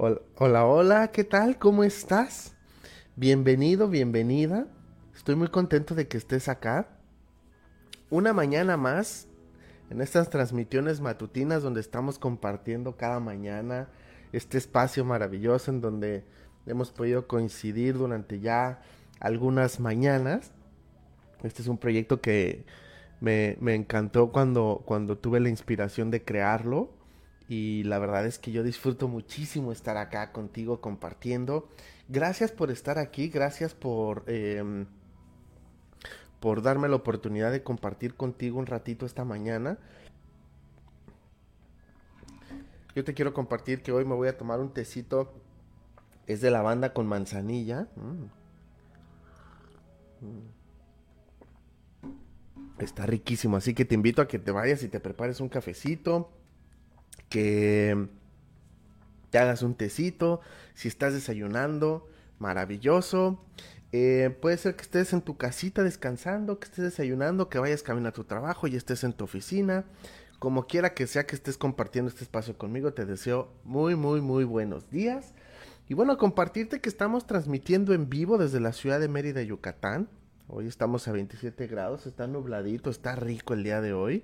Hola, hola, ¿qué tal? ¿Cómo estás? Bienvenido, bienvenida. Estoy muy contento de que estés acá. Una mañana más en estas transmisiones matutinas donde estamos compartiendo cada mañana este espacio maravilloso en donde hemos podido coincidir durante ya algunas mañanas. Este es un proyecto que me, me encantó cuando, cuando tuve la inspiración de crearlo y la verdad es que yo disfruto muchísimo estar acá contigo compartiendo. Gracias por estar aquí, gracias por, em, por darme la oportunidad de compartir contigo un ratito esta mañana. Yo te quiero compartir que hoy me voy a tomar un tecito, es de lavanda con manzanilla. Mm. Mm. Está riquísimo, así que te invito a que te vayas y te prepares un cafecito que te hagas un tecito, si estás desayunando, maravilloso. Eh, puede ser que estés en tu casita descansando, que estés desayunando, que vayas camino a tu trabajo y estés en tu oficina. Como quiera que sea que estés compartiendo este espacio conmigo, te deseo muy, muy, muy buenos días. Y bueno, compartirte que estamos transmitiendo en vivo desde la ciudad de Mérida, Yucatán. Hoy estamos a 27 grados, está nubladito, está rico el día de hoy.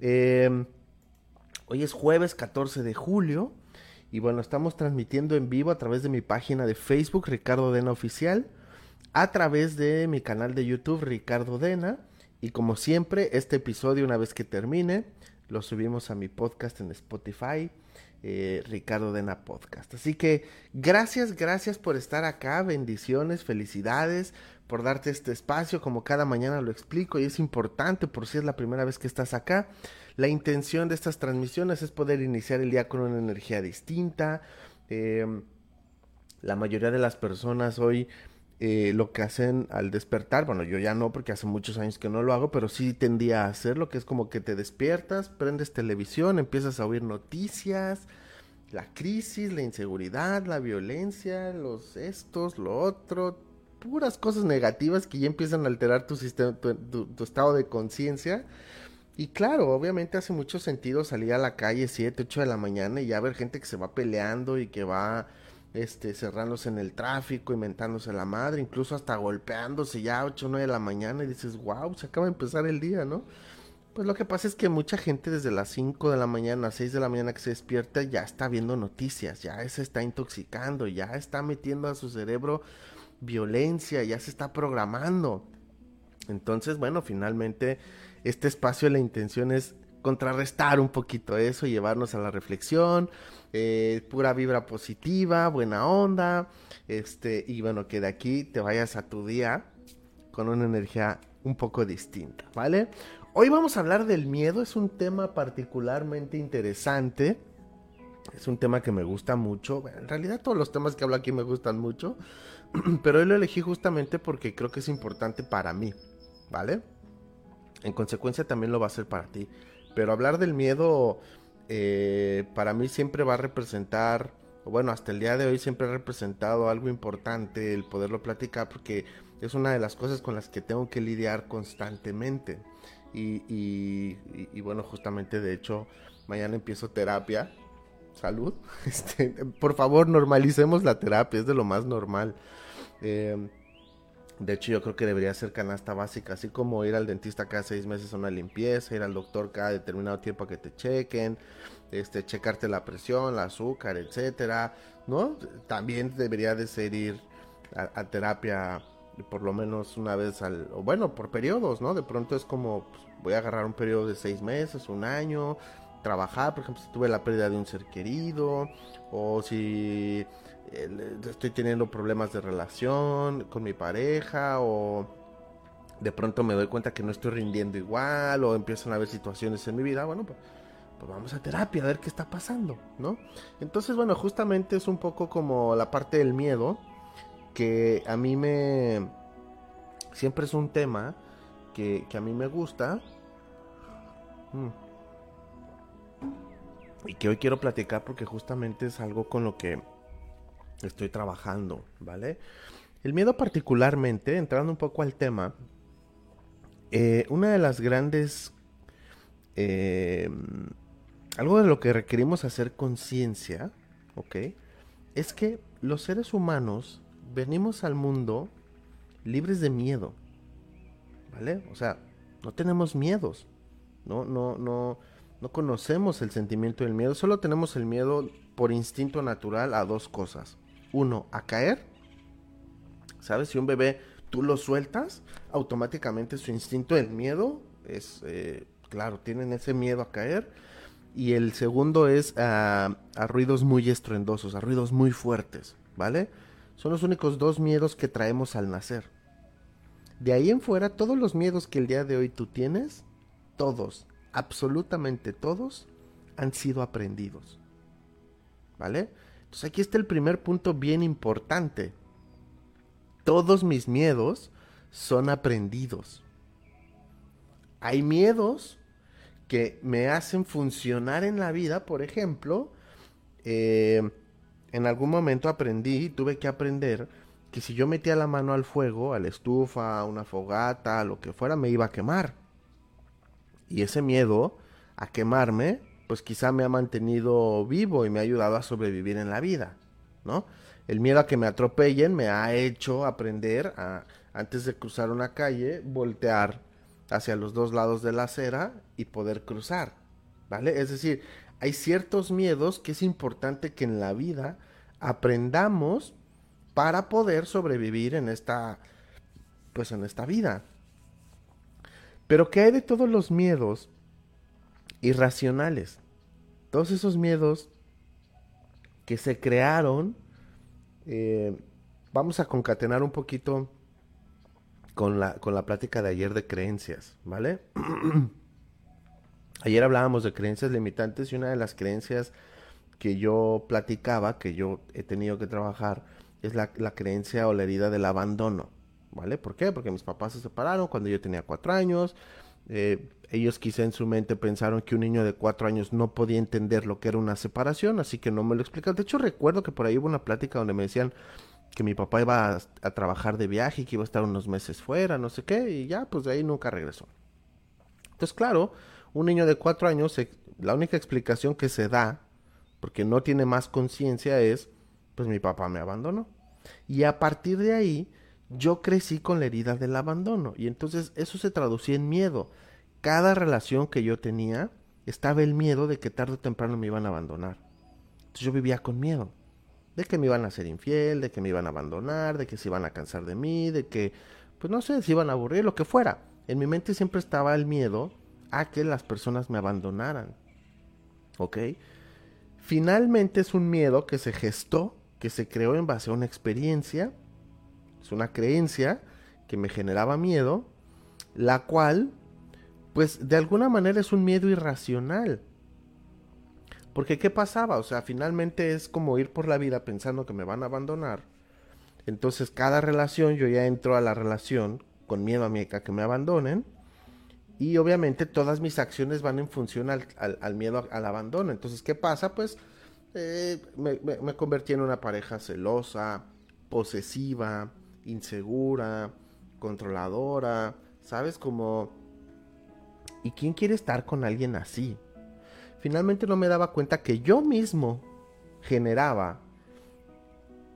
Eh, Hoy es jueves 14 de julio y bueno, estamos transmitiendo en vivo a través de mi página de Facebook Ricardo Dena Oficial, a través de mi canal de YouTube Ricardo Dena y como siempre este episodio una vez que termine lo subimos a mi podcast en Spotify. Eh, Ricardo Dena Podcast. Así que gracias, gracias por estar acá, bendiciones, felicidades, por darte este espacio, como cada mañana lo explico y es importante por si es la primera vez que estás acá. La intención de estas transmisiones es poder iniciar el día con una energía distinta. Em, la mayoría de las personas hoy eh, lo que hacen al despertar, bueno, yo ya no porque hace muchos años que no lo hago, pero sí tendía a hacerlo, que es como que te despiertas, prendes televisión, empiezas a oír noticias, la crisis, la inseguridad, la violencia, los estos, lo otro, puras cosas negativas que ya empiezan a alterar tu sistema, tu estado de conciencia y claro, obviamente hace mucho sentido salir a la calle 7, 8 de la mañana y ya ver gente que se va peleando y que va este, cerrándose en el tráfico, inventándose la madre, incluso hasta golpeándose ya 8 o 9 de la mañana y dices, wow, se acaba de empezar el día, ¿no? Pues lo que pasa es que mucha gente desde las 5 de la mañana, 6 de la mañana que se despierta ya está viendo noticias, ya se está intoxicando, ya está metiendo a su cerebro violencia, ya se está programando. Entonces, bueno, finalmente este espacio la intención es contrarrestar un poquito eso, llevarnos a la reflexión, eh, pura vibra positiva, buena onda, este, y bueno, que de aquí te vayas a tu día con una energía un poco distinta, ¿vale? Hoy vamos a hablar del miedo, es un tema particularmente interesante, es un tema que me gusta mucho, en realidad todos los temas que hablo aquí me gustan mucho, pero hoy lo elegí justamente porque creo que es importante para mí, ¿vale? En consecuencia también lo va a ser para ti. Pero hablar del miedo eh, para mí siempre va a representar, bueno, hasta el día de hoy siempre ha representado algo importante el poderlo platicar porque es una de las cosas con las que tengo que lidiar constantemente. Y, y, bueno, justamente de hecho, mañana empiezo terapia. Salud. Este, por favor, normalicemos la terapia, es de lo más normal. Eh, de hecho, yo creo que debería ser canasta básica, así como ir al dentista cada seis meses a una limpieza, ir al doctor cada determinado tiempo a que te chequen, este, checarte la presión, el azúcar, etcétera, ¿no? También debería de ser ir a, terapia por lo menos una vez al, o bueno, por periodos, ¿no? De pronto es como, pues, voy a agarrar un periodo de seis meses, un año, trabajar, por ejemplo, si tuve la pérdida de un ser querido, o si estoy teniendo problemas de relación con mi pareja o de pronto me doy cuenta que no estoy rindiendo igual o empiezan a haber situaciones en mi vida, bueno, pues, pues, vamos a terapia a ver qué está pasando, ¿no? Entonces, bueno, justamente es un poco como la parte del miedo que a mí me... Siempre es un tema que, a mí me gusta. Mm. Y que hoy quiero platicar porque justamente es algo con lo que estoy trabajando, ¿vale? El miedo particularmente, entrando un poco al tema, eh, una de las grandes... Eh, algo de lo que requerimos hacer conciencia, ¿ok? es que los seres humanos venimos al mundo libres de miedo. ¿Vale? O sea, no tenemos miedos. No, no, no, no conocemos el sentimiento del miedo. Solo tenemos el miedo por instinto natural a dos cosas. Uno, a caer. ¿Sabes? Si un bebé tú lo sueltas, automáticamente su instinto del miedo es, eh, claro, tienen ese miedo a caer. Y el segundo es a ruidos muy estruendosos, a ruidos muy fuertes, ¿vale? Son los únicos dos miedos que traemos al nacer. De ahí en fuera, todos los miedos que el día de hoy tú tienes, todos, absolutamente todos, han sido aprendidos. ¿Vale? Entonces aquí está el primer punto bien importante. Todos mis miedos son aprendidos. Hay miedos que me hacen funcionar en la vida, por ejemplo, eh, en algún momento aprendí, tuve que aprender que si yo metía la mano al fuego, a la estufa, a una fogata, a lo que fuera, me iba a quemar. Y ese miedo a quemarme, pues quizá me ha mantenido vivo y me ha ayudado a sobrevivir en la vida, ¿no? El miedo a que me atropellen me ha hecho aprender a, antes de cruzar una calle, voltear hacia los dos lados de la acera y poder cruzar, ¿vale? Es decir, hay ciertos miedos que es importante que en la vida aprendamos para poder sobrevivir en esta, pues en esta vida. Pero ¿qué hay de todos los miedos irracionales? Todos esos miedos que se crearon, eh, vamos a concatenar un poquito con la, con la plática de ayer de creencias, ¿vale? ayer hablábamos de creencias limitantes y una de las creencias que yo platicaba, que yo he tenido que trabajar, es la, creencia o la herida del abandono, ¿vale? ¿Por qué? Porque mis papás se separaron cuando yo tenía cuatro años, eh, ellos quizá en su mente pensaron que un niño de cuatro años no podía entender lo que era una separación, así que no me lo explicaron. De hecho, recuerdo que por ahí hubo una plática donde me decían que mi papá iba a, trabajar de viaje y que iba a estar unos meses fuera, no sé qué, y ya, pues de ahí nunca regresó. Entonces, claro, un niño de cuatro años, la única explicación que se da, porque no tiene más conciencia, es pues mi papá me abandonó. Y a partir de ahí, yo crecí con la herida del abandono. Y entonces eso se traducía en miedo. Cada relación que yo tenía, estaba el miedo de que tarde o temprano me iban a abandonar. Entonces yo vivía con miedo. De que me iban a ser infiel, de que me iban a abandonar, de que se iban a cansar de mí, de que, pues no sé, se iban a aburrir, lo que fuera. En mi mente siempre estaba el miedo a que las personas me abandonaran. ¿Ok? Finalmente es un miedo que se gestó que se creó en base a una experiencia, es una creencia que me generaba miedo, la cual, pues de alguna manera es un miedo irracional. Porque ¿qué pasaba? O sea, finalmente es como ir por la vida pensando que me van a abandonar. Entonces cada relación, yo ya entro a la relación con miedo a, que me abandonen. Y obviamente todas mis acciones van en función al, al miedo al abandono. Entonces, ¿qué pasa? Pues eh, me, me, convertí en una pareja celosa, posesiva, insegura, controladora, ¿sabes? Como... ¿Y quién quiere estar con alguien así? Finalmente no me daba cuenta que yo mismo generaba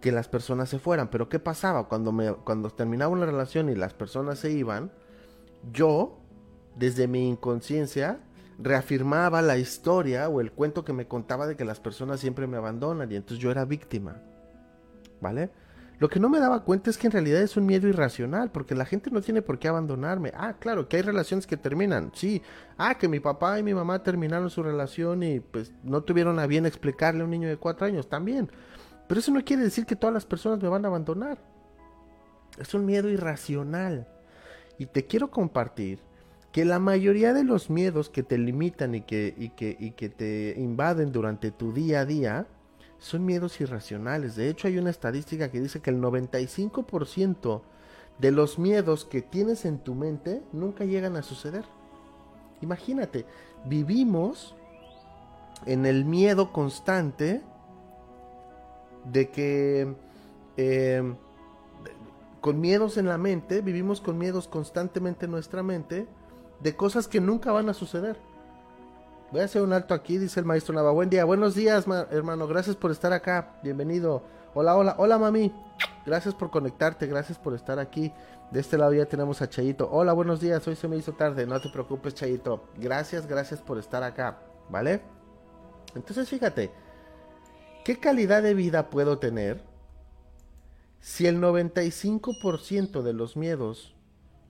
que las personas se fueran. Pero ¿qué pasaba? Cuando, me, cuando terminaba una relación y las personas se iban, yo, desde mi inconsciencia, reafirmaba la historia o el cuento que me contaba de que las personas siempre me abandonan y entonces yo era víctima. ¿Vale? Lo que no me daba cuenta es que en realidad es un miedo irracional, porque la gente no tiene por qué abandonarme. Ah, claro, que hay relaciones que terminan, sí. Ah, que mi papá y mi mamá terminaron su relación y pues no tuvieron a bien explicarle a un niño de cuatro años, también. Pero eso no quiere decir que todas las personas me van a abandonar. Es un miedo irracional. Y te quiero compartir que la mayoría de los miedos que te limitan y que, y que, y que te invaden durante tu día a día son miedos irracionales. De hecho, hay una estadística que dice que el 95% de los miedos que tienes en tu mente nunca llegan a suceder. Imagínate, vivimos en el miedo constante de que eh, con miedos en la mente, vivimos con miedos constantemente en nuestra mente de cosas que nunca van a suceder. Voy a hacer un alto aquí, dice el maestro Nava. Buen día, buenos días, hermano. Gracias por estar acá. Bienvenido. Hola, hola, hola mami. Gracias por conectarte, gracias por estar aquí. De este lado ya tenemos a Chayito. Hola, buenos días. Hoy se me hizo tarde. No te preocupes, Chayito. Gracias, gracias por estar acá. ¿Vale? Entonces fíjate, ¿qué calidad de vida puedo tener si el 95% de los miedos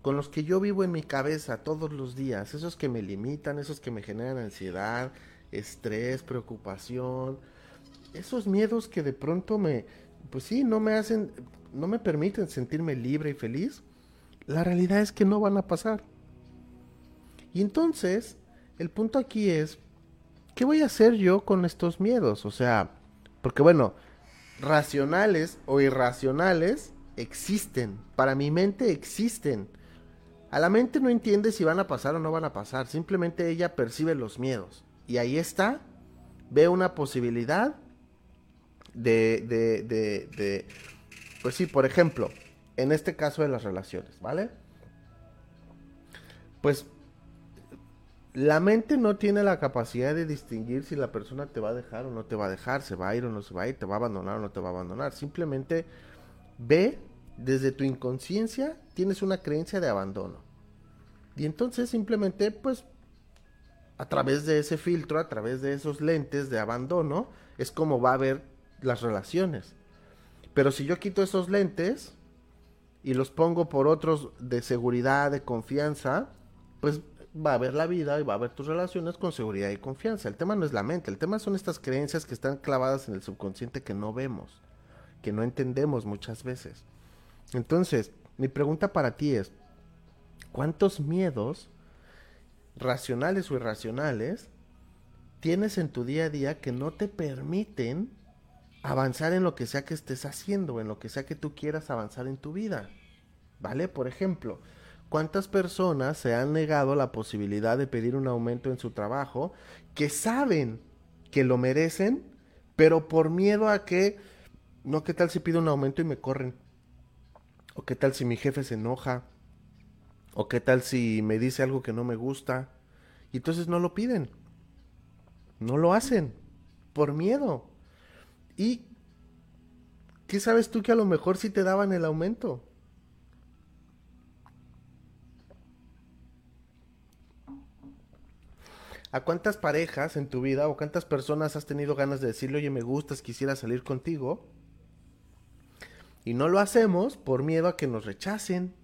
con los que yo vivo en mi cabeza todos los días, esos que me limitan, esos que me generan ansiedad, estrés, preocupación, esos miedos que de pronto me, pues sí, no me hacen, no me permiten sentirme libre y feliz, la realidad es que no van a pasar. Y entonces, el punto aquí es, ¿qué voy a hacer yo con estos miedos? O sea, porque bueno, racionales o irracionales existen, para mi mente existen. A la mente no entiende si van a pasar o no van a pasar, simplemente ella percibe los miedos. Y ahí está, ve una posibilidad de, de, pues sí, por ejemplo, en este caso de las relaciones, ¿vale? Pues la mente no tiene la capacidad de distinguir si la persona te va a dejar o no te va a dejar, se va a ir o no se va a ir, te va a abandonar o no te va a abandonar. Simplemente ve desde tu inconsciencia, tienes una creencia de abandono. Y entonces simplemente, pues, a través de ese filtro, a través de esos lentes de abandono, es como va a ver las relaciones. Pero si yo quito esos lentes y los pongo por otros de seguridad, de confianza, pues va a ver la vida y va a ver tus relaciones con seguridad y confianza. El tema no es la mente, el tema son estas creencias que están clavadas en el subconsciente que no vemos, que no entendemos muchas veces. Entonces, mi pregunta para ti es, ¿cuántos miedos, racionales o irracionales, tienes en tu día a día que no te permiten avanzar en lo que sea que estés haciendo, en lo que sea que tú quieras avanzar en tu vida. ¿Vale? Por ejemplo, ¿cuántas personas se han negado la posibilidad de pedir un aumento en su trabajo que saben que lo merecen, pero por miedo a que, no, ¿qué tal si pido un aumento y me corren? ¿O qué tal si mi jefe se enoja? ¿O qué tal si me dice algo que no me gusta? Y entonces no lo piden. No lo hacen. Por miedo. ¿Y qué sabes tú que a lo mejor sí te daban el aumento? ¿A cuántas parejas en tu vida o cuántas personas has tenido ganas de decirle, oye, me gustas, quisiera salir contigo? Y no lo hacemos por miedo a que nos rechacen,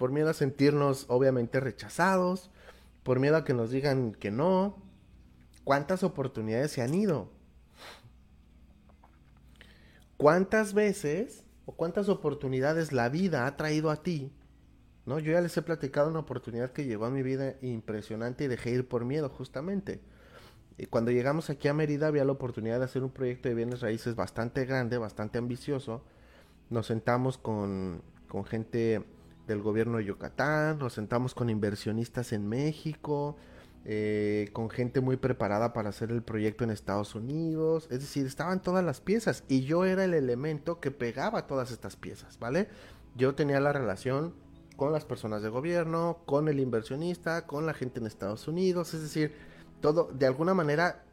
por miedo a sentirnos obviamente rechazados, por miedo a que nos digan que no. ¿Cuántas oportunidades se han ido? ¿Cuántas veces o cuántas oportunidades la vida ha traído a ti? ¿No? Yo ya les he platicado una oportunidad que llegó a mi vida impresionante y dejé ir por miedo justamente. Y cuando llegamos aquí a Mérida había la oportunidad de hacer un proyecto de bienes raíces bastante grande, bastante ambicioso. Nos sentamos con, con gente del gobierno de Yucatán, nos sentamos con inversionistas en México, eh, con gente muy preparada para hacer el proyecto en Estados Unidos. Es decir, estaban todas las piezas y yo era el elemento que pegaba todas estas piezas, ¿vale? Yo tenía la relación con las personas de gobierno, con el inversionista, con la gente en Estados Unidos. Es decir, todo, de alguna manera,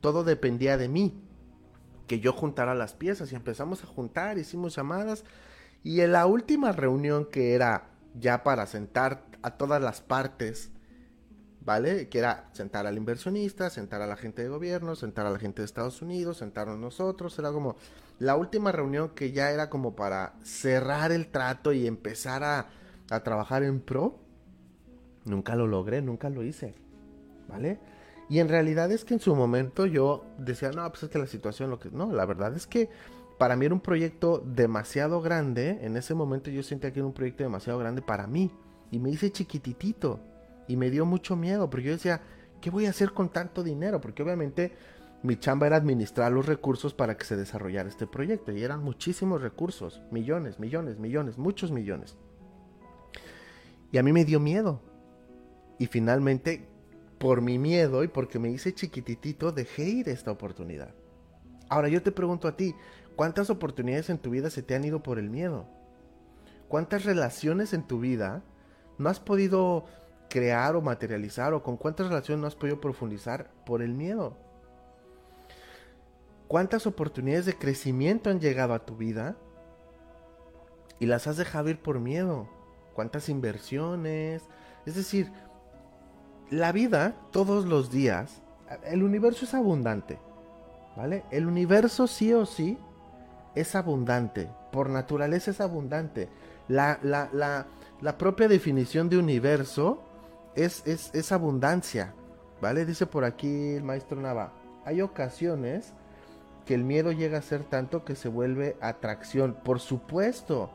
todo dependía de mí. Que yo juntara las piezas y empezamos a juntar, hicimos llamadas. Y en la última reunión que era ya para sentar a todas las partes ¿vale? Que era sentar al inversionista, sentar a la gente de gobierno, sentar a la gente de Estados Unidos, sentarnos nosotros, era como la última reunión que ya era como para cerrar el trato y empezar a, a trabajar en pro. Nunca lo logré, nunca lo hice, ¿vale? Y en realidad es que en su momento yo decía, no, pues es que la situación, lo que... No, la verdad es que para mí era un proyecto demasiado grande. En ese momento yo sentía que era un proyecto demasiado grande para mí. Y me hice chiquititito. Y me dio mucho miedo, porque yo decía, ¿qué voy a hacer con tanto dinero? Porque obviamente mi chamba era administrar los recursos para que se desarrollara este proyecto. Y eran muchísimos recursos, millones, millones, millones, muchos millones. Y a mí me dio miedo. Y finalmente, por mi miedo y porque me hice chiquititito, dejé ir esta oportunidad. Ahora yo te pregunto a ti, ¿cuántas oportunidades en tu vida se te han ido por el miedo? ¿Cuántas relaciones en tu vida no has podido crear o materializar o con cuántas relaciones no has podido profundizar por el miedo. ¿Cuántas oportunidades de crecimiento han llegado a tu vida? Y las has dejado ir por miedo. ¿Cuántas inversiones? Es decir, la vida todos los días, el universo es abundante. ¿Vale? El universo sí o sí es abundante. Por naturaleza es abundante. La, la, propia definición de universo es, es, es abundancia. ¿Vale? Dice por aquí el maestro Nava. Hay ocasiones que el miedo llega a ser tanto que se vuelve atracción. Por supuesto,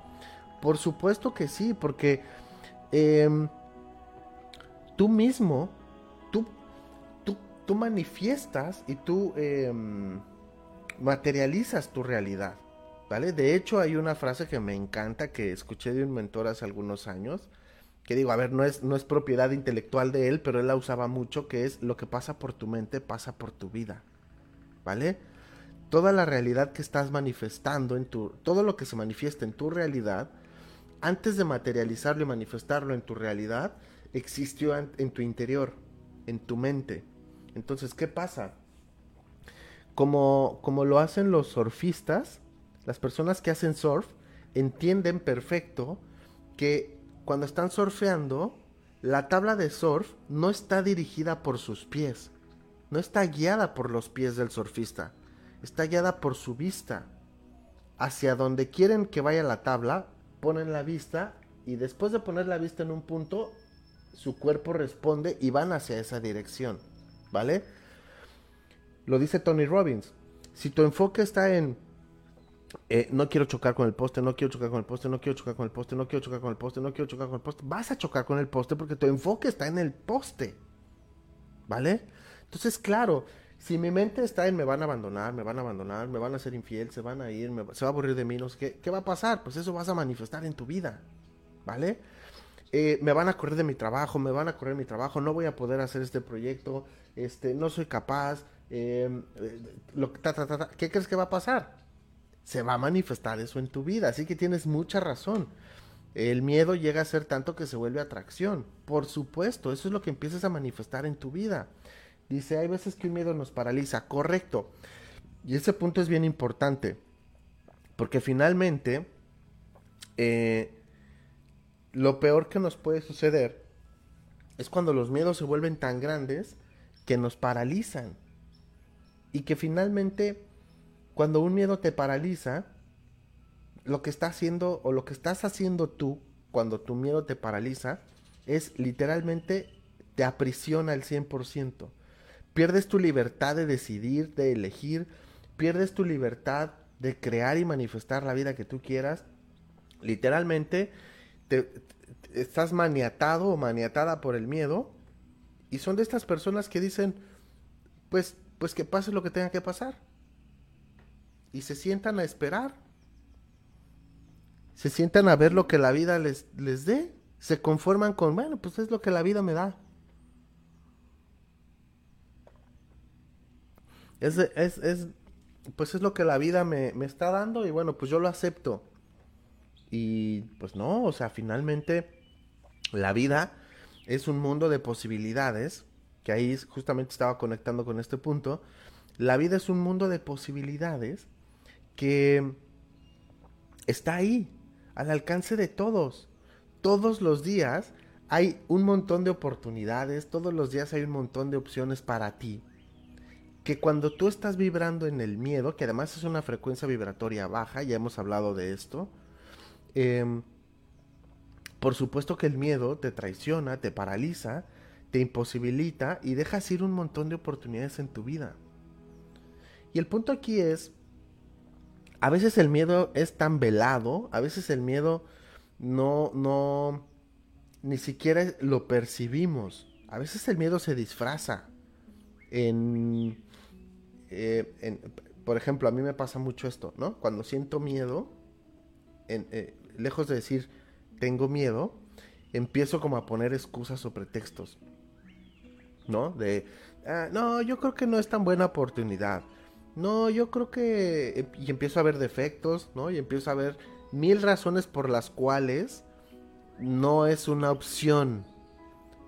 por supuesto que sí, porque em, tú mismo, tú, tú, tú, manifiestas y tú em, materializas tu realidad. De hecho, hay una frase que me encanta que escuché de un mentor hace algunos años. Que digo, a ver, no es, no es propiedad intelectual de él, pero él la usaba mucho, que es lo que pasa por tu mente pasa por tu vida. ¿Vale? toda la realidad que estás manifestando en tu, todo lo que se manifiesta en tu realidad, antes de materializarlo y manifestarlo en tu realidad, existió en tu interior, en tu mente. Entonces, ¿qué pasa? Como, como lo hacen los surfistas, las personas que hacen surf entienden perfecto que cuando están surfeando, la tabla de surf no está dirigida por sus pies, no está guiada por los pies del surfista está guiada por su vista. Hacia donde quieren que vaya la tabla, ponen la vista y después de poner la vista en un punto, su cuerpo responde y van hacia esa dirección. ¿Vale? Lo dice Tony Robbins. Si tu enfoque está en eh, no quiero chocar con el poste, no quiero chocar con el poste, no quiero chocar con el poste, no quiero chocar con el poste, no quiero chocar con el poste, vas a chocar con el poste porque tu enfoque está en el poste. ¿Vale? Entonces, claro, si mi mente está en me van a abandonar, me van a abandonar, me van a ser infiel, se van a ir, se va a aburrir de mí, no sé qué, ¿qué va a pasar? Pues eso vas a manifestar en tu vida, ¿vale? Eh, me van a correr de mi trabajo, me van a correr de mi trabajo, no voy a poder hacer este proyecto, este, no soy capaz, em, eh, ¿qué crees que va a pasar? Se va a manifestar eso en tu vida, así que tienes mucha razón. El miedo llega a ser tanto que se vuelve atracción. Por supuesto, eso es lo que empiezas a manifestar en tu vida. Dice, hay veces que un miedo nos paraliza. Correcto. Y ese punto es bien importante. Porque finalmente, eh, lo peor que nos puede suceder es cuando los miedos se vuelven tan grandes que nos paralizan. Y que finalmente, cuando un miedo te paraliza, lo que está haciendo o lo que estás haciendo tú cuando tu miedo te paraliza es literalmente te aprisiona al 100%. Pierdes tu libertad de decidir, de elegir, pierdes tu libertad de crear y manifestar la vida que tú quieras. Literalmente, te, estás maniatado o maniatada por el miedo. Y son de estas personas que dicen, pues, pues que pase lo que tenga que pasar. Y se sientan a esperar. Se sientan a ver lo que la vida les, les dé. Se conforman con, bueno, pues es lo que la vida me da. Es, es, es, pues es lo que la vida me, me está dando y bueno, pues yo lo acepto. Y pues no, o sea, finalmente la vida es un mundo de posibilidades, que ahí justamente estaba conectando con este punto. La vida es un mundo de posibilidades que está ahí, al alcance de todos. Todos los días hay un montón de oportunidades, todos los días hay un montón de opciones para ti que cuando tú estás vibrando en el miedo, que además es una frecuencia vibratoria baja, ya hemos hablado de esto, em, por supuesto que el miedo te traiciona, te paraliza, te imposibilita y dejas ir un montón de oportunidades en tu vida. Y el punto aquí es, a veces el miedo es tan velado, a veces el miedo no, no, ni siquiera lo percibimos. A veces el miedo se disfraza en eh, por ejemplo, a mí me pasa mucho esto, ¿no? Cuando siento miedo, eh, lejos de decir tengo miedo, empiezo como a poner excusas o pretextos, ¿no? De, ah, no, yo creo que no es tan buena oportunidad. No, yo creo que... Y empiezo a ver defectos, ¿no? Y empiezo a ver mil razones por las cuales no es una opción.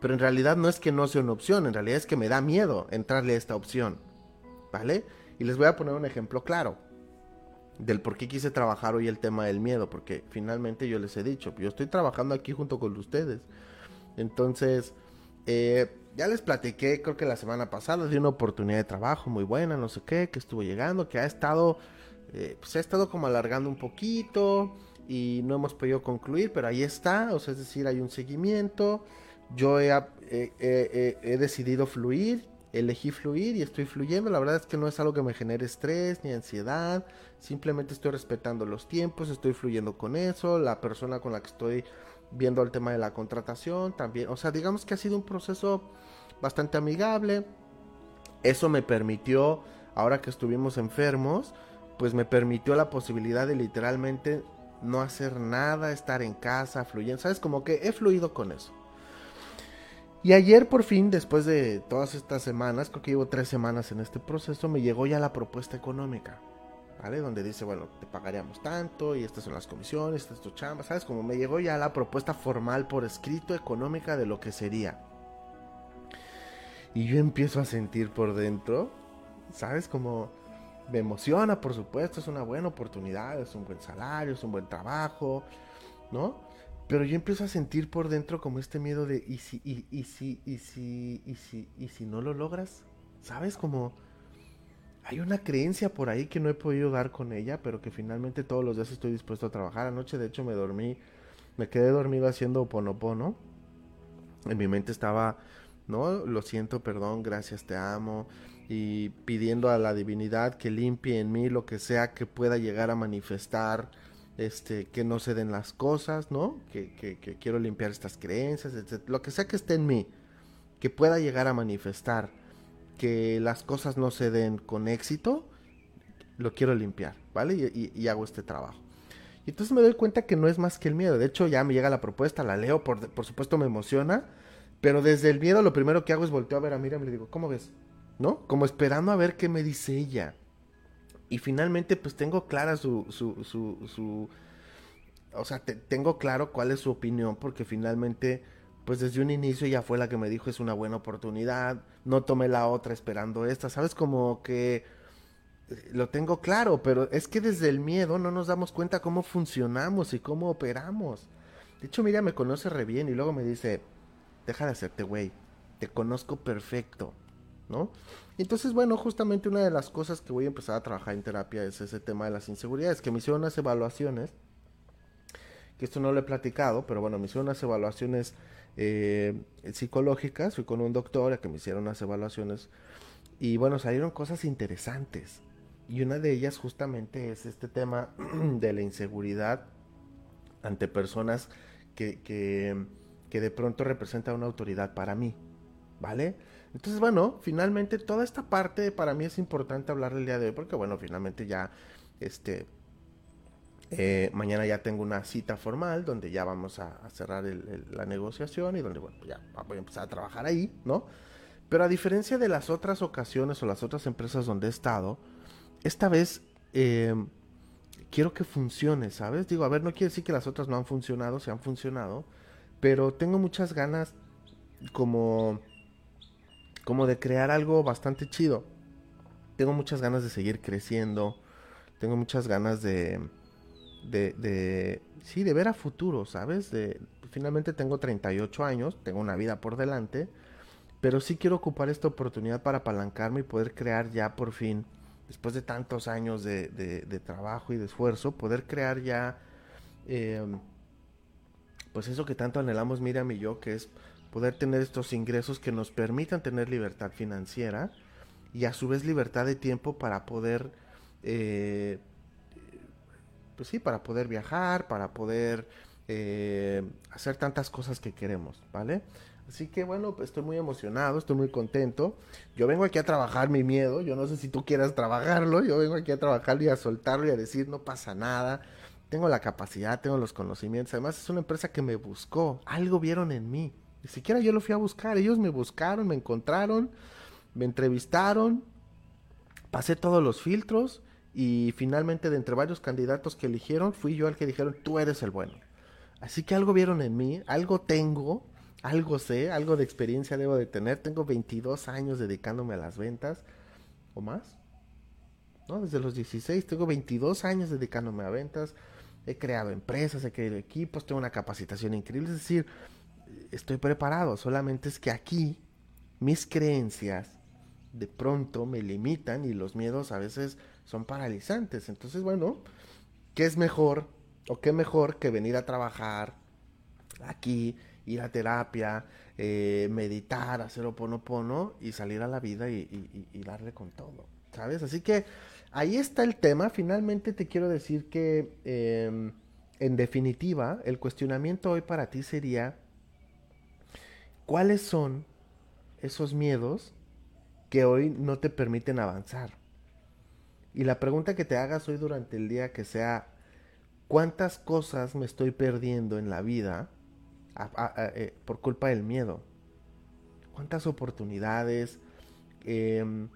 Pero en realidad no es que no sea una opción, en realidad es que me da miedo entrarle a esta opción. ¿vale? Y les voy a poner un ejemplo claro del por qué quise trabajar hoy el tema del miedo, porque finalmente yo les he dicho, yo estoy trabajando aquí junto con ustedes. Entonces, eh, ya les platiqué, creo que la semana pasada, de una oportunidad de trabajo muy buena, no sé qué, que estuvo llegando, que ha estado, eh, pues ha estado como alargando un poquito y no hemos podido concluir, pero ahí está, o sea, es decir, hay un seguimiento. Yo he, he decidido fluir, elegí fluir y estoy fluyendo. La verdad es que no es algo que me genere estrés ni ansiedad. Simplemente estoy respetando los tiempos, estoy fluyendo con eso. La persona con la que estoy viendo el tema de la contratación también. O sea, digamos que ha sido un proceso bastante amigable. Eso me permitió, ahora que estuvimos enfermos, pues me permitió la posibilidad de literalmente no hacer nada, estar en casa, fluyendo. ¿Sabes? Como que he fluido con eso. Y ayer por fin, después de todas estas semanas, creo que llevo tres semanas en este proceso, me llegó ya la propuesta económica. Donde dice, bueno, te pagaríamos tanto y estas son las comisiones, estas es tu chamba, ¿sabes? Como me llegó ya la propuesta formal por escrito económica de lo que sería. Y yo empiezo a sentir por dentro, ¿sabes? Como me emociona, por supuesto, es una buena oportunidad, es un buen salario, es un buen trabajo, ¿no? Pero yo empiezo a sentir por dentro como este miedo de, ¿y si, y, y si, y si, y si, y si no lo logras? ¿Sabes? Como hay una creencia por ahí que no he podido dar con ella, pero que finalmente todos los días estoy dispuesto a trabajar. Anoche, de hecho, me dormí, me quedé dormido haciendo ponopono. En mi mente estaba, no, lo siento, perdón, gracias, te amo. Y pidiendo a la divinidad que limpie en mí lo que sea que pueda llegar a manifestar este, que no se den las cosas, ¿no? Que, quiero limpiar estas creencias, etc. Lo que sea que esté en mí, que pueda llegar a manifestar que las cosas no se den con éxito, lo quiero limpiar, ¿vale? Y, hago este trabajo. Y entonces me doy cuenta que no es más que el miedo. De hecho, ya me llega la propuesta, la leo, por, por supuesto me emociona, pero desde el miedo lo primero que hago es volteo a ver a Miriam y le digo, ¿cómo ves? ¿No? Como esperando a ver qué me dice ella. Y finalmente, pues tengo clara su, su, su, o sea, tengo claro cuál es su opinión, porque finalmente, pues desde un inicio ya fue la que me dijo es una buena oportunidad, no tomé la otra esperando esta, ¿sabes? Como que eh, lo tengo claro, pero es que desde el miedo no nos damos cuenta cómo funcionamos y cómo operamos. De hecho, mira, me conoce re bien y luego me dice, deja de hacerte güey, te conozco perfecto, ¿no? Entonces, bueno, justamente una de las cosas que voy a empezar a trabajar en terapia es ese tema de las inseguridades, que me hicieron unas evaluaciones, que esto no lo he platicado, pero bueno, me hicieron unas evaluaciones eh, psicológicas, fui con un doctor a que me hicieron unas evaluaciones y bueno, salieron cosas interesantes. Y una de ellas justamente es este tema de la inseguridad ante personas que, que, de pronto representan una autoridad para mí, ¿vale? Entonces, bueno, finalmente toda esta parte para mí es importante hablar el día de hoy porque, bueno, finalmente ya, este, eh, mañana ya tengo una cita formal donde ya vamos a, cerrar la negociación y donde, bueno, pues ya voy a empezar a trabajar ahí, ¿no? Pero a diferencia de las otras ocasiones o las otras empresas donde he estado, esta vez em, quiero que funcione, ¿sabes? Digo, a ver, no quiere decir que las otras no han funcionado, se han funcionado, pero tengo muchas ganas como como de crear algo bastante chido. Tengo muchas ganas de seguir creciendo, tengo muchas ganas de, de, de sí, de ver a futuro, ¿sabes? De, finalmente tengo 38 años, tengo una vida por delante, pero sí quiero ocupar esta oportunidad para apalancarme y poder crear ya por fin, después de tantos años de, de, trabajo y de esfuerzo, poder crear ya, em, pues eso que tanto anhelamos Miriam y yo, que es poder tener estos ingresos que nos permitan tener libertad financiera y a su vez libertad de tiempo para poder, eh, pues sí, para poder viajar, para poder eh, hacer tantas cosas que queremos, ¿vale? Así que bueno, estoy muy emocionado, estoy muy contento. Yo vengo aquí a trabajar mi miedo, yo no sé si tú quieras trabajarlo, yo vengo aquí a trabajarlo y a soltarlo y a decir no pasa nada. Tengo la capacidad, tengo los conocimientos. Además es una empresa que me buscó, algo vieron en mí. Ni siquiera yo lo fui a buscar, ellos me buscaron, me encontraron, me entrevistaron, pasé todos los filtros y finalmente de entre varios candidatos que eligieron, fui yo al que dijeron, tú eres el bueno. Así que algo vieron en mí, algo tengo, algo sé, algo de experiencia debo de tener. Tengo 22 años dedicándome a las ventas o más. ¿no? Desde los 16, tengo 22 años dedicándome a ventas, he creado empresas, he creado equipos, tengo una capacitación increíble, es decir, estoy preparado, solamente es que aquí mis creencias de pronto me limitan y los miedos a veces son paralizantes. Entonces, bueno, ¿qué es mejor o qué mejor que venir a trabajar aquí, ir a terapia, eh, meditar, hacer oponopono y salir a la vida y, darle con todo, ¿sabes? Así que ahí está el tema. Finalmente te quiero decir que, em, en definitiva, el cuestionamiento hoy para ti sería, ¿cuáles son esos miedos que hoy no te permiten avanzar? Y la pregunta que te hagas hoy durante el día que sea, ¿cuántas cosas me estoy perdiendo en la vida eh, por culpa del miedo? ¿Cuántas oportunidades? Em,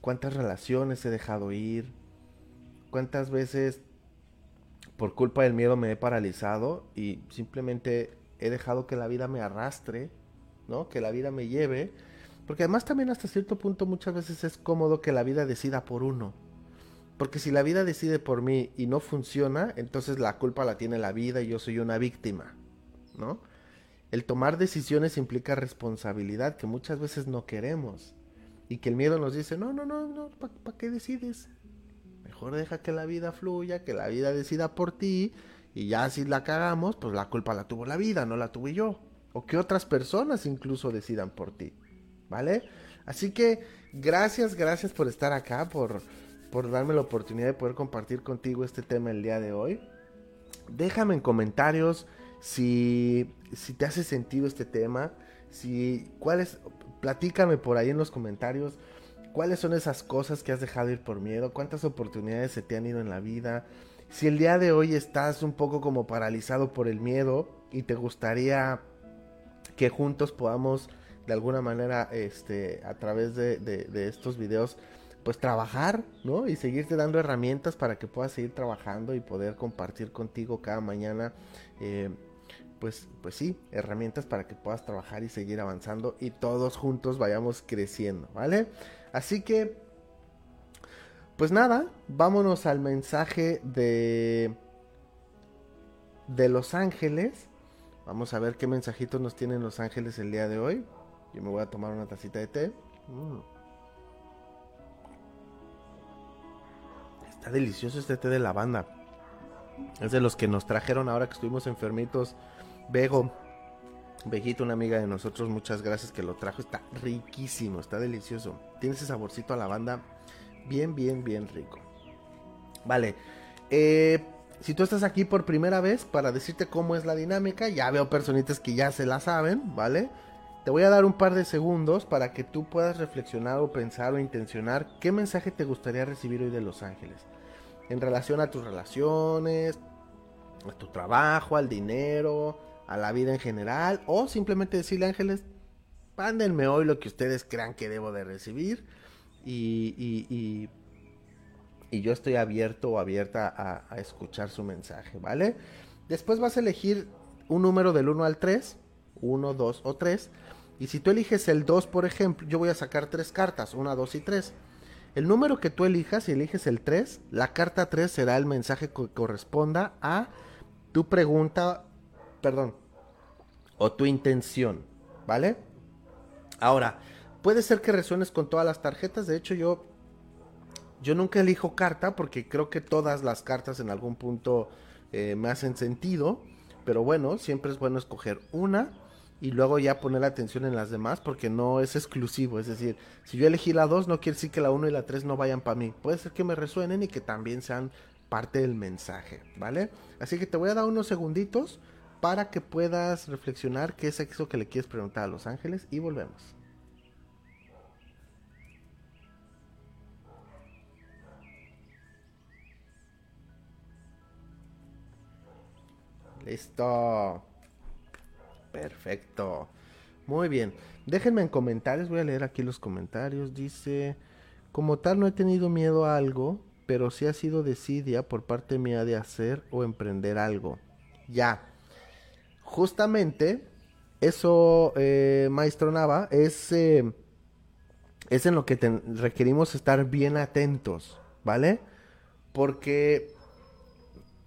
¿Cuántas relaciones he dejado ir? ¿Cuántas veces por culpa del miedo me he paralizado y simplemente he dejado que la vida me arrastre, ¿no? Que la vida me lleve porque además también hasta cierto punto muchas veces es cómodo que la vida decida por uno. Porque si la vida decide por mí y no funciona, entonces la culpa la tiene la vida y yo soy una víctima, ¿no? El tomar decisiones implica responsabilidad que muchas veces no queremos. Y que el miedo nos dice, no, no, no, no, ¿para qué decides? Mejor deja que la vida fluya, que la vida decida por ti. Y ya si la cagamos, pues la culpa la tuvo la vida, no la tuve yo. O que otras personas incluso decidan por ti. ¿Vale? Así que gracias, gracias por estar acá, por, por darme la oportunidad de poder compartir contigo este tema el día de hoy. Déjame en comentarios si, si te hace sentido este tema, si cuáles, platícame por ahí en los comentarios cuáles son esas cosas que has dejado ir por miedo, cuántas oportunidades se te han ido en la vida, si el día de hoy estás un poco como paralizado por el miedo y te gustaría que juntos podamos de alguna manera este, a través de, estos videos pues trabajar, ¿no? Y seguirte dando herramientas para que puedas seguir trabajando y poder compartir contigo cada mañana, eh, pues, pues sí, herramientas para que puedas trabajar y seguir avanzando y todos juntos vayamos creciendo, ¿vale? Así que, pues nada, vámonos al mensaje de, de Los Ángeles. Vamos a ver qué mensajitos nos tienen Los Ángeles el día de hoy. Yo me voy a tomar una tacita de té. Mm. Está delicioso este té de lavanda. Es de los que nos trajeron ahora que estuvimos enfermitos. Vego. Vejito, una amiga de nosotros, muchas gracias que lo trajo. Está riquísimo, está delicioso. Tiene ese saborcito a lavanda bien, bien, bien rico. Vale. Eh, si tú estás aquí por primera vez para decirte cómo es la dinámica, ya veo personitas que ya se la saben, ¿vale? Te voy a dar un par de segundos para que tú puedas reflexionar o pensar o intencionar qué mensaje te gustaría recibir hoy de Los Ángeles. En relación a tus relaciones, a tu trabajo, al dinero, a la vida en general. O simplemente decirle Ángeles, pándenme hoy lo que ustedes crean que debo de recibir. Y, y, y, yo estoy abierto o abierta a, a escuchar su mensaje, ¿vale? Después vas a elegir un número del 1 al 3. 1, 2 o 3 y si tú eliges el 2, por ejemplo, yo voy a sacar tres cartas, 1, 2 y 3. El número que tú elijas, si eliges el 3, la carta 3 será el mensaje que corresponda a tu pregunta, perdón, o tu intención, ¿vale? Ahora, puede ser que resuenes con todas las tarjetas, de hecho yo yo nunca elijo carta porque creo que todas las cartas en algún punto eh, me hacen sentido, pero bueno, siempre es bueno escoger una y luego ya poner atención en las demás porque no es exclusivo. Es decir, si yo elegí la 2, no quiere decir que la 1 y la 3 no vayan para mí. Puede ser que me resuenen y que también sean parte del mensaje, ¿vale? Así que te voy a dar unos segunditos para que puedas reflexionar qué es eso que le quieres preguntar a los ángeles y volvemos. Listo. Perfecto. Muy bien. Déjenme en comentarios, voy a leer aquí los comentarios. Dice, como tal no he tenido miedo a algo, pero sí ha sido desidia por parte mía de hacer o emprender algo. Ya. Justamente, eso, eh, maestro Nava, es, eh, es en lo que requerimos estar bien atentos, ¿vale? Porque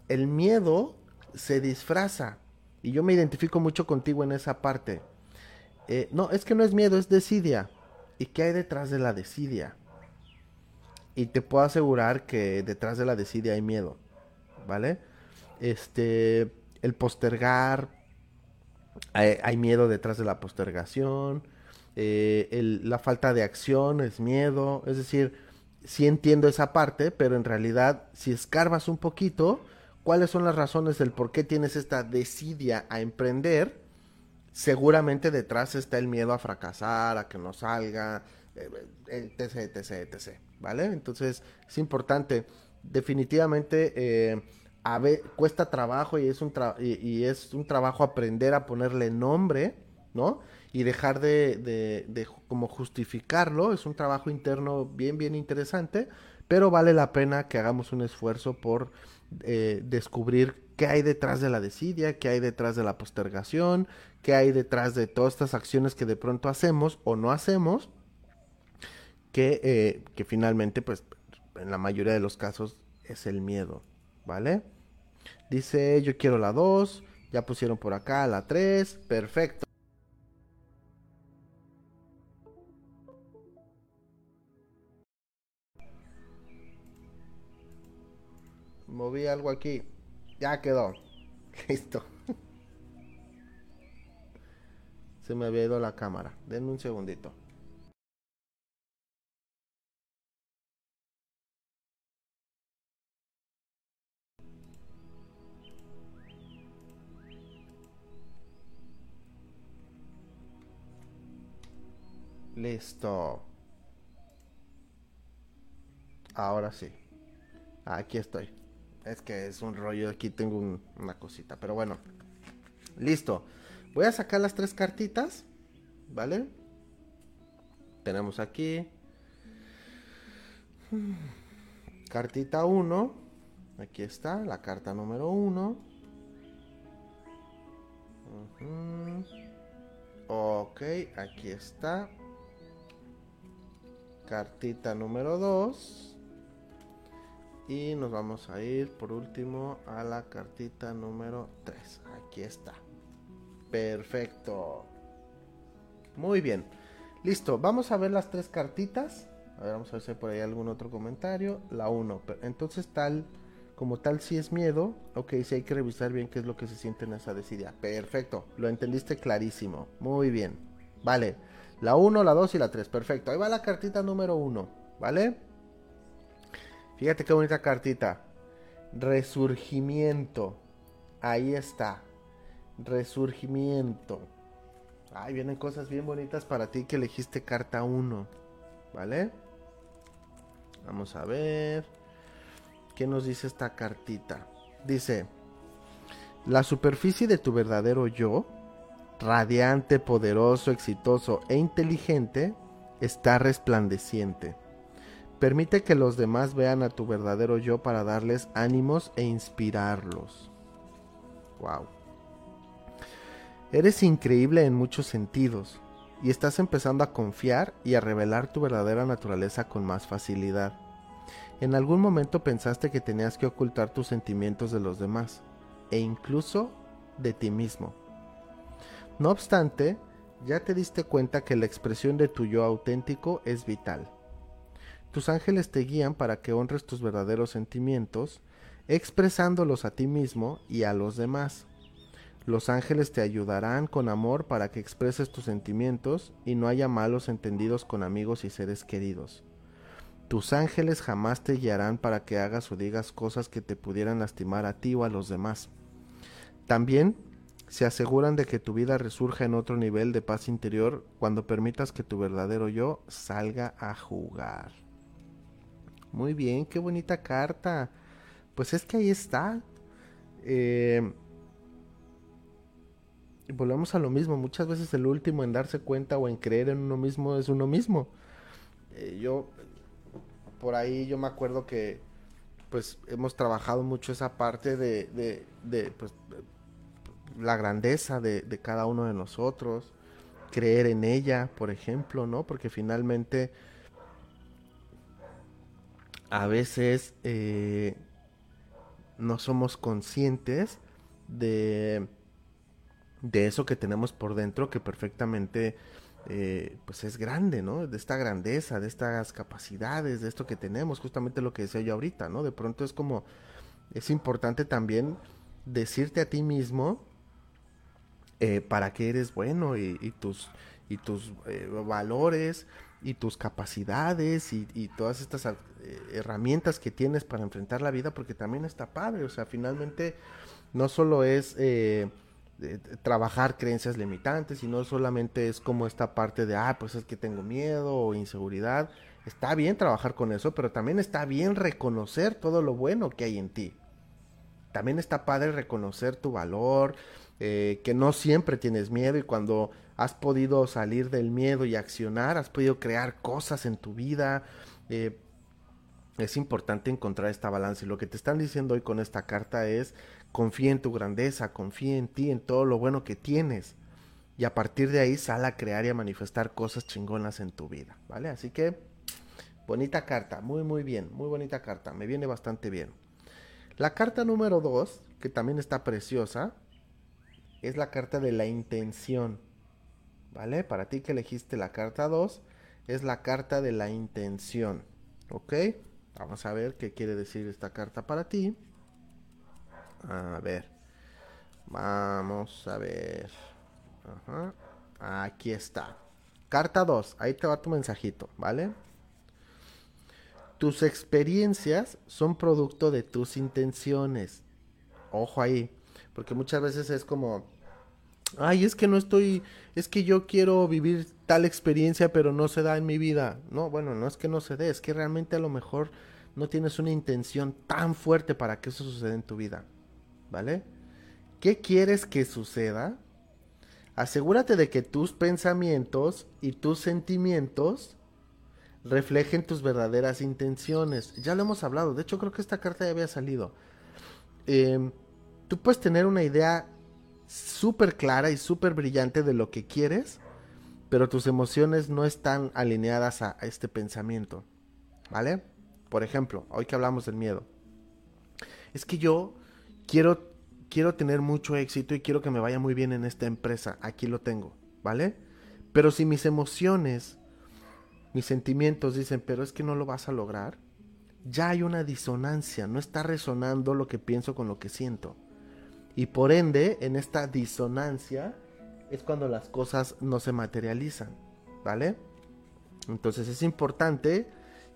el miedo se disfraza. Y yo me identifico mucho contigo en esa parte. Eh, no, es que no es miedo, es desidia. ¿Y qué hay detrás de la desidia? Y te puedo asegurar que detrás de la desidia hay miedo, ¿vale? Este, el postergar, hay, miedo detrás de la postergación, eh, la falta de acción es miedo, es decir, sí entiendo esa parte, pero en realidad si escarbas un poquito, cuáles son las razones del por qué tienes esta desidia a emprender, seguramente detrás está el miedo a fracasar, a que no salga, eh, eh, etc, etc, etc. ¿Vale? Entonces es importante. Definitivamente eh, cuesta trabajo y es, un y, es un trabajo aprender a ponerle nombre, ¿no? Y dejar de, de, de como justificarlo. Es un trabajo interno bien, bien interesante, pero vale la pena que hagamos un esfuerzo por eh, descubrir qué hay detrás de la desidia, qué hay detrás de la postergación, qué hay detrás de todas estas acciones que de pronto hacemos o no hacemos, que, eh, que finalmente, pues, en la mayoría de los casos es el miedo, ¿vale? Dice, yo quiero la 2, ya pusieron por acá la 3, perfecto. Algo aquí. Ya quedó. Listo. Se me había ido la cámara. Denme un segundito. Listo. Ahora sí. Aquí estoy. Es que es un rollo, aquí tengo una cosita, pero bueno. Listo. Voy a sacar las tres cartitas, ¿vale? Tenemos aquí. Cartita 1. Aquí está, la carta número 1. Ok, aquí está. Cartita número 2. Y nos vamos a ir por último a la cartita número 3. Aquí está. Perfecto. Muy bien. Listo. Vamos a ver las tres cartitas. A ver, vamos a ver si hay por ahí algún otro comentario. La 1. Entonces tal, como tal si es miedo. Ok, si hay que revisar bien qué es lo que se siente en esa desidia. Perfecto. Lo entendiste clarísimo. Muy bien. Vale. La 1, la 2 y la 3. Perfecto. Ahí va la cartita número 1. ¿Vale? Fíjate qué bonita cartita. Resurgimiento. Ahí está. Resurgimiento. Ay, vienen cosas bien bonitas para ti que elegiste carta 1. ¿Vale? Vamos a ver. ¿Qué nos dice esta cartita? Dice, la superficie de tu verdadero yo, radiante, poderoso, exitoso e inteligente, está resplandeciente. Permite que los demás vean a tu verdadero yo para darles ánimos e inspirarlos. Wow. Eres increíble en muchos sentidos y estás empezando a confiar y a revelar tu verdadera naturaleza con más facilidad. En algún momento pensaste que tenías que ocultar tus sentimientos de los demás e incluso de ti mismo. No obstante, ya te diste cuenta que la expresión de tu yo auténtico es vital tus ángeles te guían para que honres tus verdaderos sentimientos, expresándolos a ti mismo y a los demás. Los ángeles te ayudarán con amor para que expreses tus sentimientos y no haya malos entendidos con amigos y seres queridos. Tus ángeles jamás te guiarán para que hagas o digas cosas que te pudieran lastimar a ti o a los demás. También se aseguran de que tu vida resurja en otro nivel de paz interior cuando permitas que tu verdadero yo salga a jugar. Muy bien, qué bonita carta. Pues es que ahí está. Eh, volvemos a lo mismo. Muchas veces el último en darse cuenta o en creer en uno mismo es uno mismo. Eh, yo, por ahí yo me acuerdo que pues hemos trabajado mucho esa parte de, de, de pues, la grandeza de, de, cada uno de nosotros. creer en ella, por ejemplo, ¿no? Porque finalmente a veces eh, no somos conscientes de, de eso que tenemos por dentro que perfectamente eh, pues es grande, ¿no? De esta grandeza, de estas capacidades, de esto que tenemos, justamente lo que decía yo ahorita, ¿no? De pronto es como, es importante también decirte a ti mismo eh, para qué eres bueno y, tus, y tus valores y tus capacidades y, todas estas herramientas que tienes para enfrentar la vida, porque también está padre, o sea, finalmente no solo es trabajar creencias limitantes y no solamente es como esta parte de, ah, pues es que tengo miedo o inseguridad. Está bien trabajar con eso, pero también está bien reconocer todo lo bueno que hay en ti. También está padre reconocer tu valor, eh, que no siempre tienes miedo y cuando has podido salir del miedo y accionar, has podido crear cosas en tu vida. Eh, es importante encontrar esta balance. Y lo que te están diciendo hoy con esta carta es confía en tu grandeza, confía en ti, en todo lo bueno que tienes. Y a partir de ahí sal a crear y a manifestar cosas chingonas en tu vida, ¿vale? Así que, bonita carta, muy, muy bien, muy bonita carta, me viene bastante bien. La carta número dos, que también está preciosa, es la carta de la intención, ¿vale? Para ti que elegiste la carta 2, es la carta de la intención, ¿ok? Vamos a ver qué quiere decir esta carta para ti. A ver. Vamos a ver. Aquí está. Carta 2. Ahí te va tu mensajito, ¿vale? Tus experiencias son producto de tus intenciones. Ojo ahí. Porque muchas veces es como, ay, es que no estoy, es que yo quiero vivir tal experiencia, pero no se da en mi vida. No, bueno, no es que no se dé, es que realmente a lo mejor no tienes una intención tan fuerte para que eso suceda en tu vida. ¿vale? ¿Qué quieres que suceda? Asegúrate de que tus pensamientos y tus sentimientos reflejen tus verdaderas intenciones. Ya lo hemos hablado, de hecho creo que esta carta ya había salido. Em, tú puedes tener una idea súper clara y súper brillante de lo que quieres, pero tus emociones no están alineadas a, a este pensamiento. ¿Vale? Por ejemplo, hoy que hablamos del miedo. Es que yo quiero, quiero tener mucho éxito y quiero que me vaya muy bien en esta empresa. Aquí lo tengo, ¿vale? Pero si mis emociones, mis sentimientos dicen, pero es que no lo vas a lograr, ya hay una disonancia, no está resonando lo que pienso con lo que siento. Y por ende, en esta disonancia es cuando las cosas no se materializan, ¿vale? Entonces es importante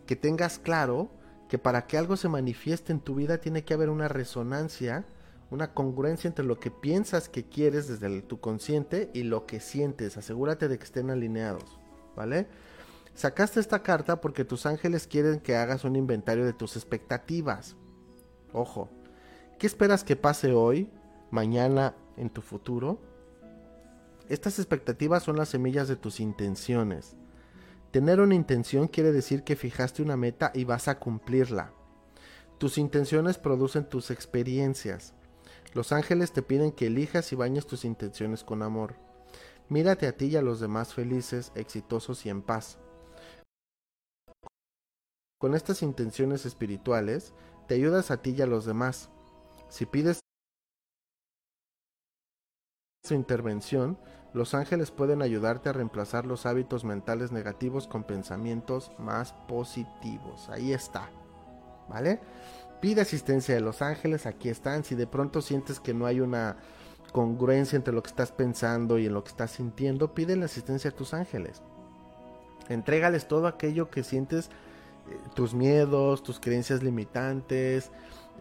que tengas claro que para que algo se manifieste en tu vida tiene que haber una resonancia, una congruencia entre lo que piensas que quieres desde tu consciente y lo que sientes. Asegúrate de que estén alineados, ¿vale? Sacaste esta carta porque tus ángeles quieren que hagas un inventario de tus expectativas. Ojo, ¿qué esperas que pase hoy, mañana, en tu futuro? Estas expectativas son las semillas de tus intenciones. Tener una intención quiere decir que fijaste una meta y vas a cumplirla. Tus intenciones producen tus experiencias. Los ángeles te piden que elijas y bañes tus intenciones con amor. Mírate a ti y a los demás felices, exitosos y en paz. Con estas intenciones espirituales, te ayudas a ti y a los demás. Si pides su intervención, los ángeles pueden ayudarte a reemplazar los hábitos mentales negativos con pensamientos más positivos. Ahí está. ¿Vale? Pide asistencia de los ángeles, aquí están. Si de pronto sientes que no hay una congruencia entre lo que estás pensando y en lo que estás sintiendo, pide la asistencia a tus ángeles. Entrégales todo aquello que sientes, eh, tus miedos, tus creencias limitantes,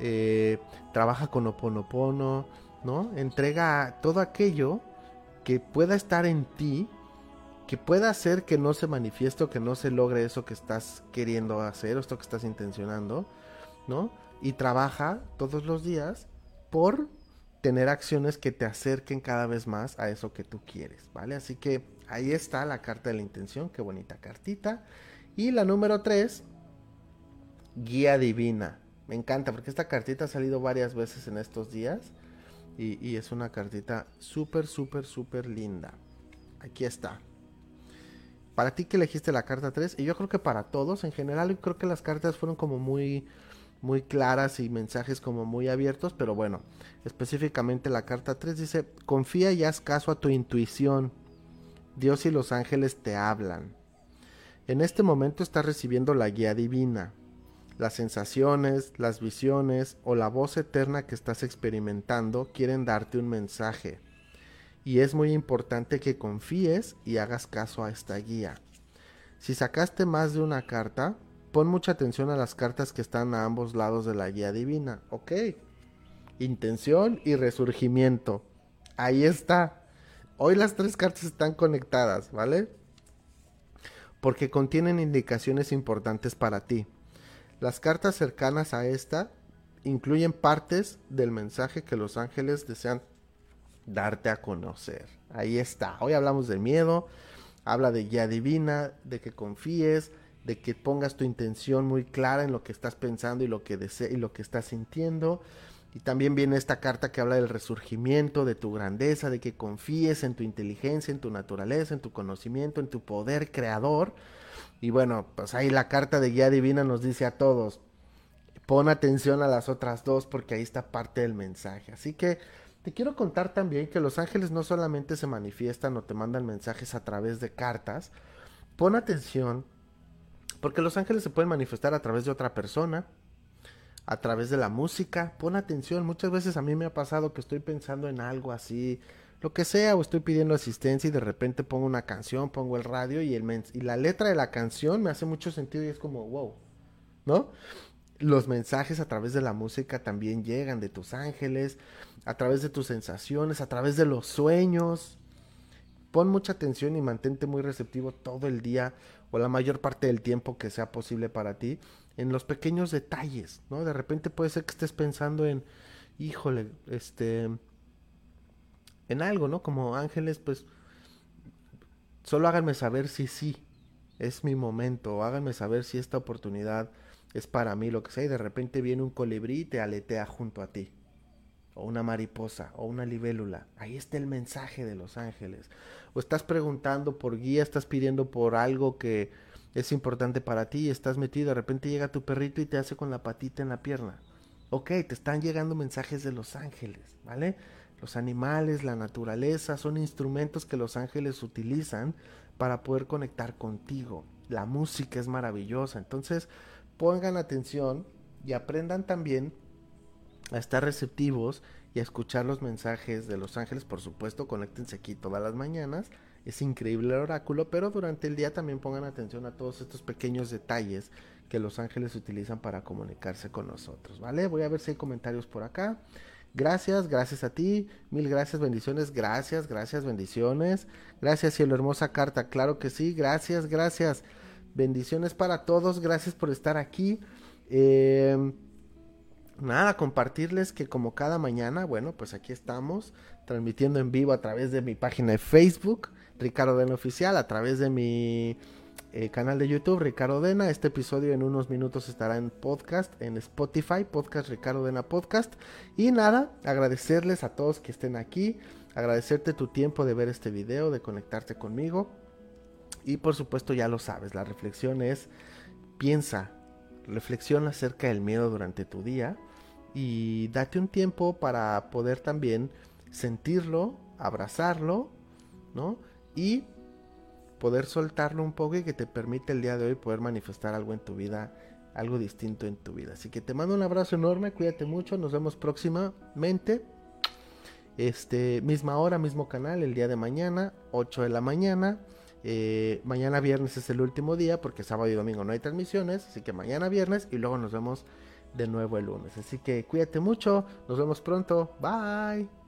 eh, trabaja con oponopono, ¿no? Entrega todo aquello que pueda estar en ti, que pueda hacer que no se manifieste o que no se logre eso que estás queriendo hacer o esto que estás intencionando, ¿no? Y trabaja todos los días por tener acciones que te acerquen cada vez más a eso que tú quieres, ¿vale? Así que ahí está la carta de la intención, qué bonita cartita. Y la número 3, guía divina. Me encanta porque esta cartita ha salido varias veces en estos días y, es una cartita súper, súper, súper linda. aquí está. Para ti que elegiste la carta 3, y yo creo que para todos en general, creo que las cartas fueron como muy muy claras y mensajes como muy abiertos, pero bueno, específicamente la carta 3 dice, confía y haz caso a tu intuición. Dios y los ángeles te hablan. En este momento estás recibiendo la guía divina. Las sensaciones, las visiones o la voz eterna que estás experimentando quieren darte un mensaje. Y es muy importante que confíes y hagas caso a esta guía. Si sacaste más de una carta, Pon mucha atención a las cartas que están a ambos lados de la guía divina. Ok. Intención y resurgimiento. Ahí está. Hoy las tres cartas están conectadas, ¿vale? Porque contienen indicaciones importantes para ti. Las cartas cercanas a esta incluyen partes del mensaje que los ángeles desean darte a conocer. Ahí está. Hoy hablamos de miedo, habla de guía divina, de que confíes, de que pongas tu intención muy clara en lo que estás pensando y lo que deseas y lo que estás sintiendo. Y también viene esta carta que habla del resurgimiento, de tu grandeza, de que confíes en tu inteligencia, en tu naturaleza, en tu conocimiento, en tu poder creador. Y bueno, pues ahí la carta de guía divina nos dice a todos, pon atención a las otras dos porque ahí está parte del mensaje. Así que te quiero contar también que los ángeles no solamente se manifiestan o te mandan mensajes a través de cartas, pon atención porque los ángeles se pueden manifestar a través de otra persona, a través de la música. Pon atención, muchas veces a mí me ha pasado que estoy pensando en algo así, lo que sea, o estoy pidiendo asistencia y de repente pongo una canción, pongo el radio y, el y la letra de la canción me hace mucho sentido y es como, wow, ¿no? Los mensajes a través de la música también llegan de tus ángeles, a través de tus sensaciones, a través de los sueños. Pon mucha atención y mantente muy receptivo todo el día o la mayor parte del tiempo que sea posible para ti en los pequeños detalles, ¿no? De repente puede ser que estés pensando en, híjole, este, en algo, ¿no? Como ángeles, pues, solo háganme saber si sí, es mi momento, o háganme saber si esta oportunidad es para mí, lo que sea, y de repente viene un colibrí y te aletea junto a ti o una mariposa, o una libélula. Ahí está el mensaje de los ángeles. O estás preguntando por guía, estás pidiendo por algo que es importante para ti y estás metido, de repente llega tu perrito y te hace con la patita en la pierna. Ok, te están llegando mensajes de los ángeles, ¿vale? Los animales, la naturaleza, son instrumentos que los ángeles utilizan para poder conectar contigo. La música es maravillosa, entonces pongan atención y aprendan también a estar receptivos y a escuchar los mensajes de los ángeles. Por supuesto, conéctense aquí todas las mañanas. Es increíble el oráculo, pero durante el día también pongan atención a todos estos pequeños detalles que los ángeles utilizan para comunicarse con nosotros, ¿vale? Voy a ver si hay comentarios por acá. Gracias, gracias a ti. Mil gracias, bendiciones. Gracias, gracias, bendiciones. Gracias, cielo, hermosa carta. Claro que sí. Gracias, gracias. Bendiciones para todos. Gracias por estar aquí. Eh, nada, compartirles que como cada mañana, bueno, pues aquí estamos transmitiendo en vivo a través de mi página de Facebook, Ricardo Dena Oficial, a través de mi eh, canal de YouTube, Ricardo Dena. Este episodio en unos minutos estará en podcast, en Spotify, podcast Ricardo Dena Podcast. Y nada, agradecerles a todos que estén aquí, agradecerte tu tiempo de ver este video, de conectarte conmigo. Y por supuesto ya lo sabes, la reflexión es, piensa, reflexiona acerca del miedo durante tu día y date un tiempo para poder también sentirlo, abrazarlo, ¿no? Y poder soltarlo un poco y que te permite el día de hoy poder manifestar algo en tu vida, algo distinto en tu vida. Así que te mando un abrazo enorme, cuídate mucho, nos vemos próximamente. Este, misma hora, mismo canal, el día de mañana, 8 de la mañana. Eh, mañana viernes es el último día porque sábado y domingo no hay transmisiones, así que mañana viernes y luego nos vemos de nuevo el lunes. Así que cuídate mucho, nos vemos pronto, bye.